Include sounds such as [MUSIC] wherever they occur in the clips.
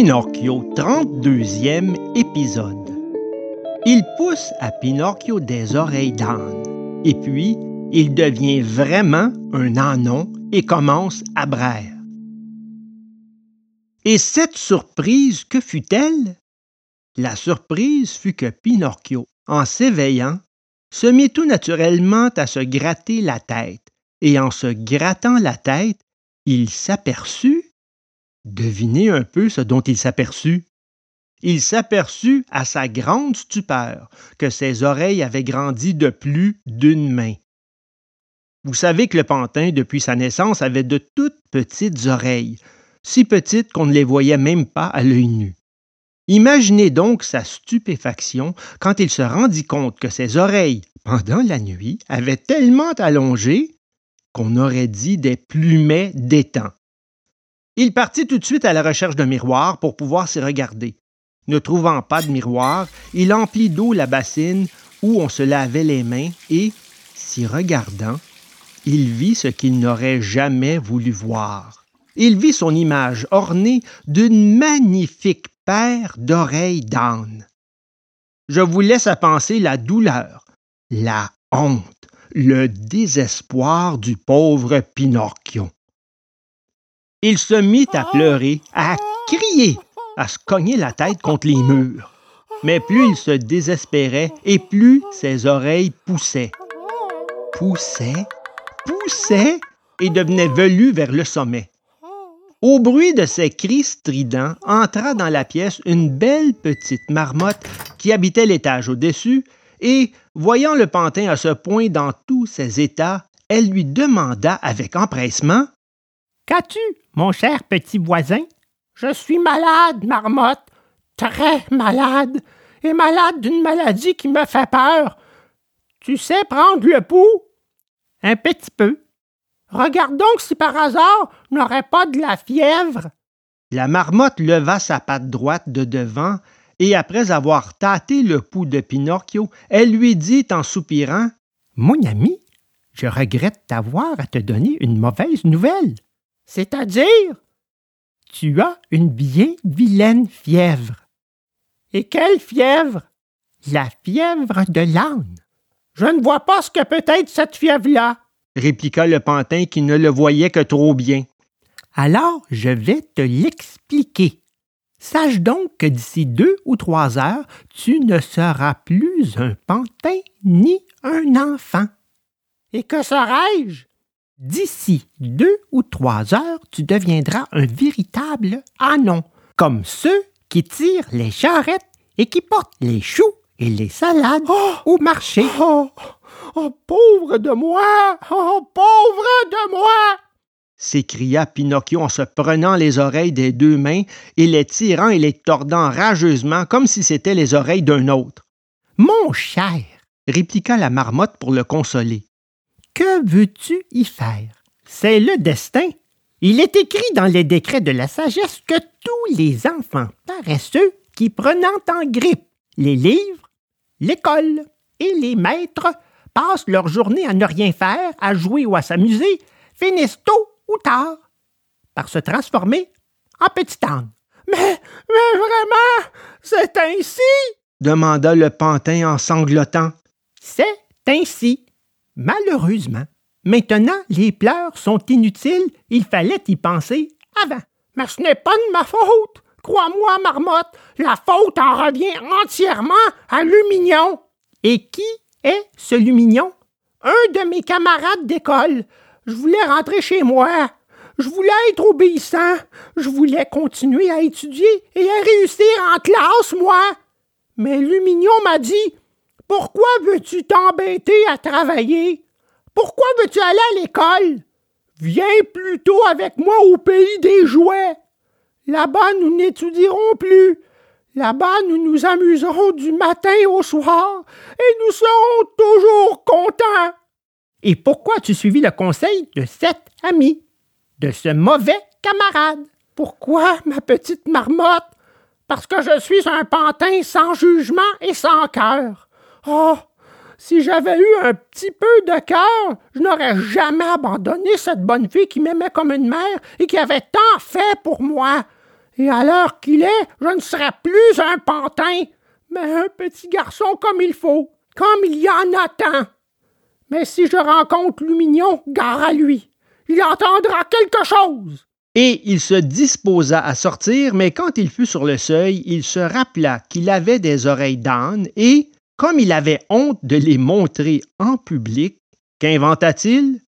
Pinocchio, 32e épisode. Il pousse à Pinocchio des oreilles d'âne, et puis il devient vraiment un anon et commence à braire. Et cette surprise, que fut-elle? La surprise fut que Pinocchio, en s'éveillant, se mit tout naturellement à se gratter la tête, et en se grattant la tête, il s'aperçut Devinez un peu ce dont il s'aperçut. Il s'aperçut à sa grande stupeur que ses oreilles avaient grandi de plus d'une main. Vous savez que le pantin, depuis sa naissance, avait de toutes petites oreilles, si petites qu'on ne les voyait même pas à l'œil nu. Imaginez donc sa stupéfaction quand il se rendit compte que ses oreilles, pendant la nuit, avaient tellement allongé qu'on aurait dit des plumets d'étang. Il partit tout de suite à la recherche d'un miroir pour pouvoir s'y regarder. Ne trouvant pas de miroir, il emplit d'eau la bassine où on se lavait les mains et, s'y regardant, il vit ce qu'il n'aurait jamais voulu voir. Il vit son image ornée d'une magnifique paire d'oreilles d'âne. Je vous laisse à penser la douleur, la honte, le désespoir du pauvre Pinocchio. Il se mit à pleurer, à crier, à se cogner la tête contre les murs. Mais plus il se désespérait et plus ses oreilles poussaient. Poussaient, poussaient et devenaient velues vers le sommet. Au bruit de ces cris stridents entra dans la pièce une belle petite marmotte qui habitait l'étage au-dessus, et, voyant le pantin à ce point dans tous ses états, elle lui demanda avec empressement Qu'as-tu, mon cher petit voisin? Je suis malade, marmotte, très malade, et malade d'une maladie qui me fait peur. Tu sais prendre le pouls? Un petit peu. Regarde donc si par hasard n'aurait pas de la fièvre. La marmotte leva sa patte droite de devant, et après avoir tâté le pouls de Pinocchio, elle lui dit en soupirant Mon ami, je regrette d'avoir à te donner une mauvaise nouvelle. C'est-à-dire? Tu as une bien vilaine fièvre. Et quelle fièvre? La fièvre de l'âne. Je ne vois pas ce que peut être cette fièvre-là, répliqua le pantin qui ne le voyait que trop bien. Alors je vais te l'expliquer. Sache donc que d'ici deux ou trois heures, tu ne seras plus un pantin ni un enfant. Et que serai-je? D'ici deux ou trois heures, tu deviendras un véritable anon, comme ceux qui tirent les charrettes et qui portent les choux et les salades oh! au marché. Oh! oh, pauvre de moi! Oh, pauvre de moi! s'écria Pinocchio en se prenant les oreilles des deux mains et les tirant et les tordant rageusement comme si c'étaient les oreilles d'un autre. Mon cher, répliqua la marmotte pour le consoler. Que veux-tu y faire? C'est le destin. Il est écrit dans les décrets de la sagesse que tous les enfants paresseux qui prenant en grippe les livres, l'école et les maîtres passent leur journée à ne rien faire, à jouer ou à s'amuser, finissent tôt ou tard par se transformer en petit âne. Mais, mais vraiment, c'est ainsi? demanda le pantin en sanglotant. C'est ainsi. Malheureusement, maintenant les pleurs sont inutiles, il fallait y penser avant. Mais ce n'est pas de ma faute. Crois-moi, Marmotte, la faute en revient entièrement à Lumignon. Et qui est ce Lumignon? Un de mes camarades d'école. Je voulais rentrer chez moi. Je voulais être obéissant. Je voulais continuer à étudier et à réussir en classe, moi. Mais Lumignon m'a dit pourquoi veux-tu t'embêter à travailler? Pourquoi veux-tu aller à l'école? Viens plutôt avec moi au pays des jouets. Là-bas, nous n'étudierons plus. Là-bas, nous nous amuserons du matin au soir et nous serons toujours contents. Et pourquoi tu suivis le conseil de cet ami, de ce mauvais camarade? Pourquoi, ma petite marmotte? Parce que je suis un pantin sans jugement et sans cœur. Oh, si j'avais eu un petit peu de cœur, je n'aurais jamais abandonné cette bonne fille qui m'aimait comme une mère et qui avait tant fait pour moi. Et à l'heure qu'il est, je ne serai plus un pantin, mais un petit garçon comme il faut, comme il y en a tant. Mais si je rencontre Lumignon, gare à lui. Il entendra quelque chose. Et il se disposa à sortir, mais quand il fut sur le seuil, il se rappela qu'il avait des oreilles d'âne et, comme il avait honte de les montrer en public, qu'inventa-t-il?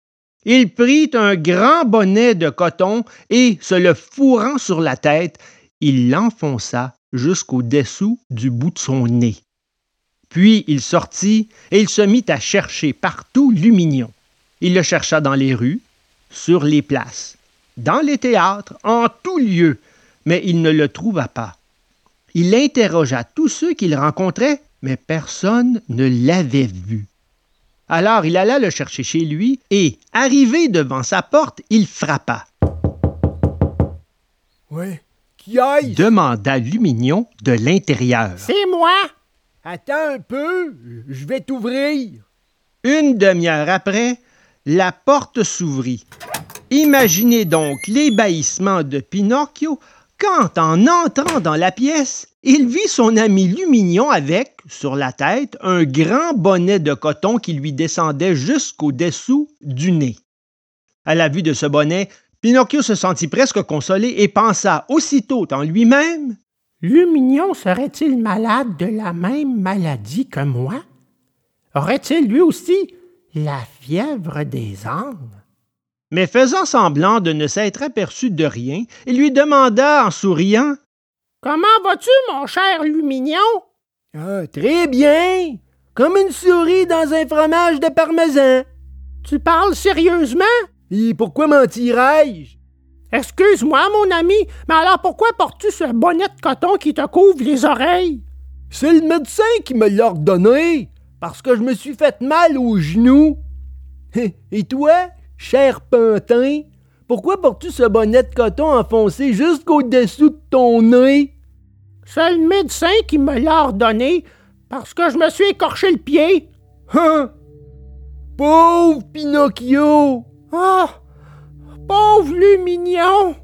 Il prit un grand bonnet de coton et, se le fourrant sur la tête, il l'enfonça jusqu'au-dessous du bout de son nez. Puis il sortit et il se mit à chercher partout Lumignon. Il le chercha dans les rues, sur les places, dans les théâtres, en tous lieux, mais il ne le trouva pas. Il interrogea tous ceux qu'il rencontrait, mais personne ne l'avait vu. Alors il alla le chercher chez lui et, arrivé devant sa porte, il frappa. Ouais, qui aille? demanda Lumignon de l'intérieur. C'est moi. Attends un peu, je vais t'ouvrir. Une demi-heure après, la porte s'ouvrit. Imaginez donc l'ébahissement de Pinocchio quand, en entrant dans la pièce, il vit son ami Lumignon avec, sur la tête, un grand bonnet de coton qui lui descendait jusqu'au-dessous du nez. À la vue de ce bonnet, Pinocchio se sentit presque consolé et pensa aussitôt en lui-même Lumignon serait-il malade de la même maladie que moi? Aurait-il lui aussi la fièvre des ânes? Mais faisant semblant de ne s'être aperçu de rien, il lui demanda en souriant Comment vas-tu, mon cher Lumignon? Ah, très bien. Comme une souris dans un fromage de parmesan. Tu parles sérieusement? Et pourquoi mentirais-je? Excuse-moi, mon ami, mais alors pourquoi portes-tu ce bonnet de coton qui te couvre les oreilles? C'est le médecin qui me l'a ordonné, parce que je me suis fait mal aux genoux. [LAUGHS] Et toi, cher pantin, pourquoi portes-tu ce bonnet de coton enfoncé jusqu'au-dessous de ton nez? C'est le médecin qui me l'a ordonné, parce que je me suis écorché le pied. Hein? Pauvre Pinocchio! Ah! Pauvre Lumignon!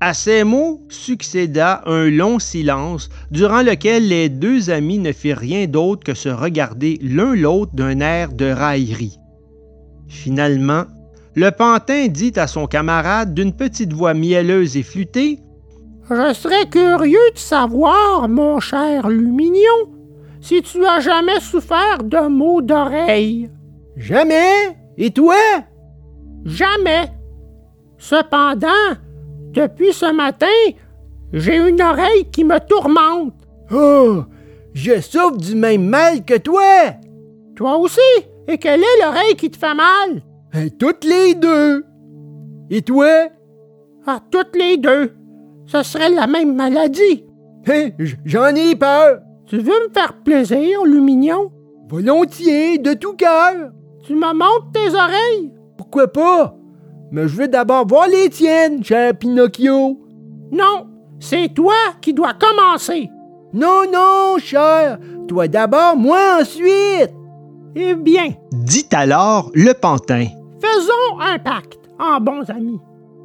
À ces mots succéda un long silence, durant lequel les deux amis ne firent rien d'autre que se regarder l'un l'autre d'un air de raillerie. Finalement, le pantin dit à son camarade d'une petite voix mielleuse et flûtée Je serais curieux de savoir, mon cher Lumignon, si tu as jamais souffert de maux d'oreille. Jamais? Et toi? Jamais. Cependant, depuis ce matin, j'ai une oreille qui me tourmente. Oh, je souffre du même mal que toi. Toi aussi? Et quelle est l'oreille qui te fait mal? Euh, toutes les deux. Et toi? Ah, toutes les deux. Ce serait la même maladie. Hein, J'en ai peur. Tu veux me faire plaisir, Lumignon? Volontiers, de tout cœur. Tu me montres tes oreilles? Pourquoi pas? Mais je veux d'abord voir les tiennes, cher Pinocchio. Non, c'est toi qui dois commencer. Non, non, cher. Toi d'abord, moi ensuite. Eh bien, dit alors le pantin. Faisons un pacte en bons amis.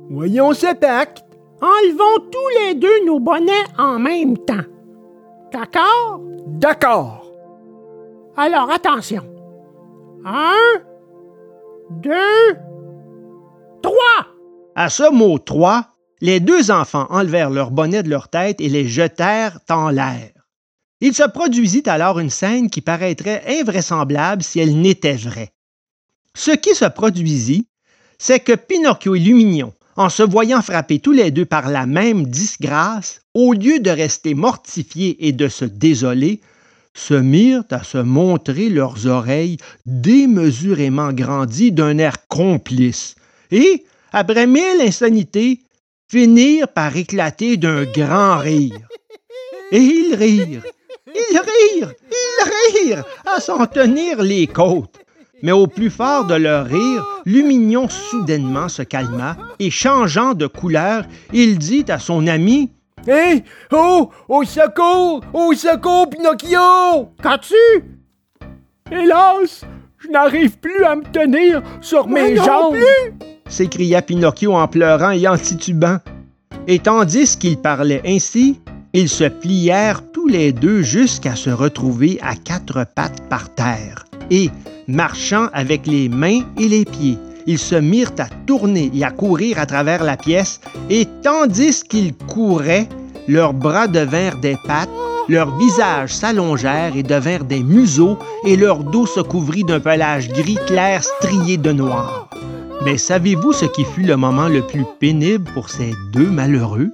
Voyons ce pacte. Enlevons tous les deux nos bonnets en même temps. D'accord? D'accord. Alors attention. Un, deux, trois. À ce mot trois, les deux enfants enlevèrent leurs bonnets de leur tête et les jetèrent en l'air. Il se produisit alors une scène qui paraîtrait invraisemblable si elle n'était vraie. Ce qui se produisit, c'est que Pinocchio et Lumignon, en se voyant frapper tous les deux par la même disgrâce, au lieu de rester mortifiés et de se désoler, se mirent à se montrer leurs oreilles démesurément grandies d'un air complice, et, après mille insanités, finirent par éclater d'un grand rire. Et ils rirent, ils rirent, ils rirent, à s'en tenir les côtes. Mais au plus fort de leur rire, Lumignon soudainement se calma et changeant de couleur, il dit à son ami Hé! Oh! Au secours! Au secours, Pinocchio! Qu'as-tu? Hélas, je n'arrive plus à me tenir sur mes non jambes. plus. s'écria Pinocchio en pleurant et en titubant. Et tandis qu'ils parlaient ainsi, ils se plièrent tous les deux jusqu'à se retrouver à quatre pattes par terre. Et, marchant avec les mains et les pieds, ils se mirent à tourner et à courir à travers la pièce, et tandis qu'ils couraient, leurs bras devinrent des pattes, leurs visages s'allongèrent et devinrent des museaux, et leur dos se couvrit d'un pelage gris clair strié de noir. Mais savez-vous ce qui fut le moment le plus pénible pour ces deux malheureux?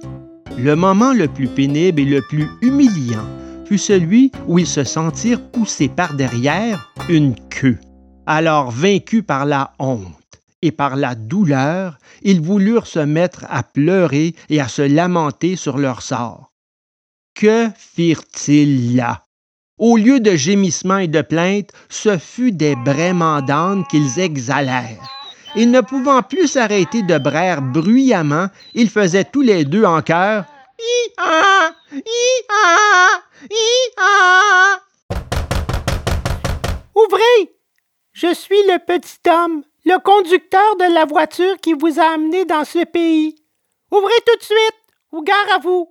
Le moment le plus pénible et le plus humiliant fut celui où ils se sentirent poussés par derrière une queue. Alors vaincus par la honte et par la douleur, ils voulurent se mettre à pleurer et à se lamenter sur leur sort. Que firent-ils là? Au lieu de gémissements et de plaintes, ce fut des braiements d'âne qu'ils exhalèrent. Et ne pouvant plus s'arrêter de braire bruyamment, ils faisaient tous les deux en chœur! Ouvrez! Je suis le petit homme, le conducteur de la voiture qui vous a amené dans ce pays. Ouvrez tout de suite, ou gare à vous.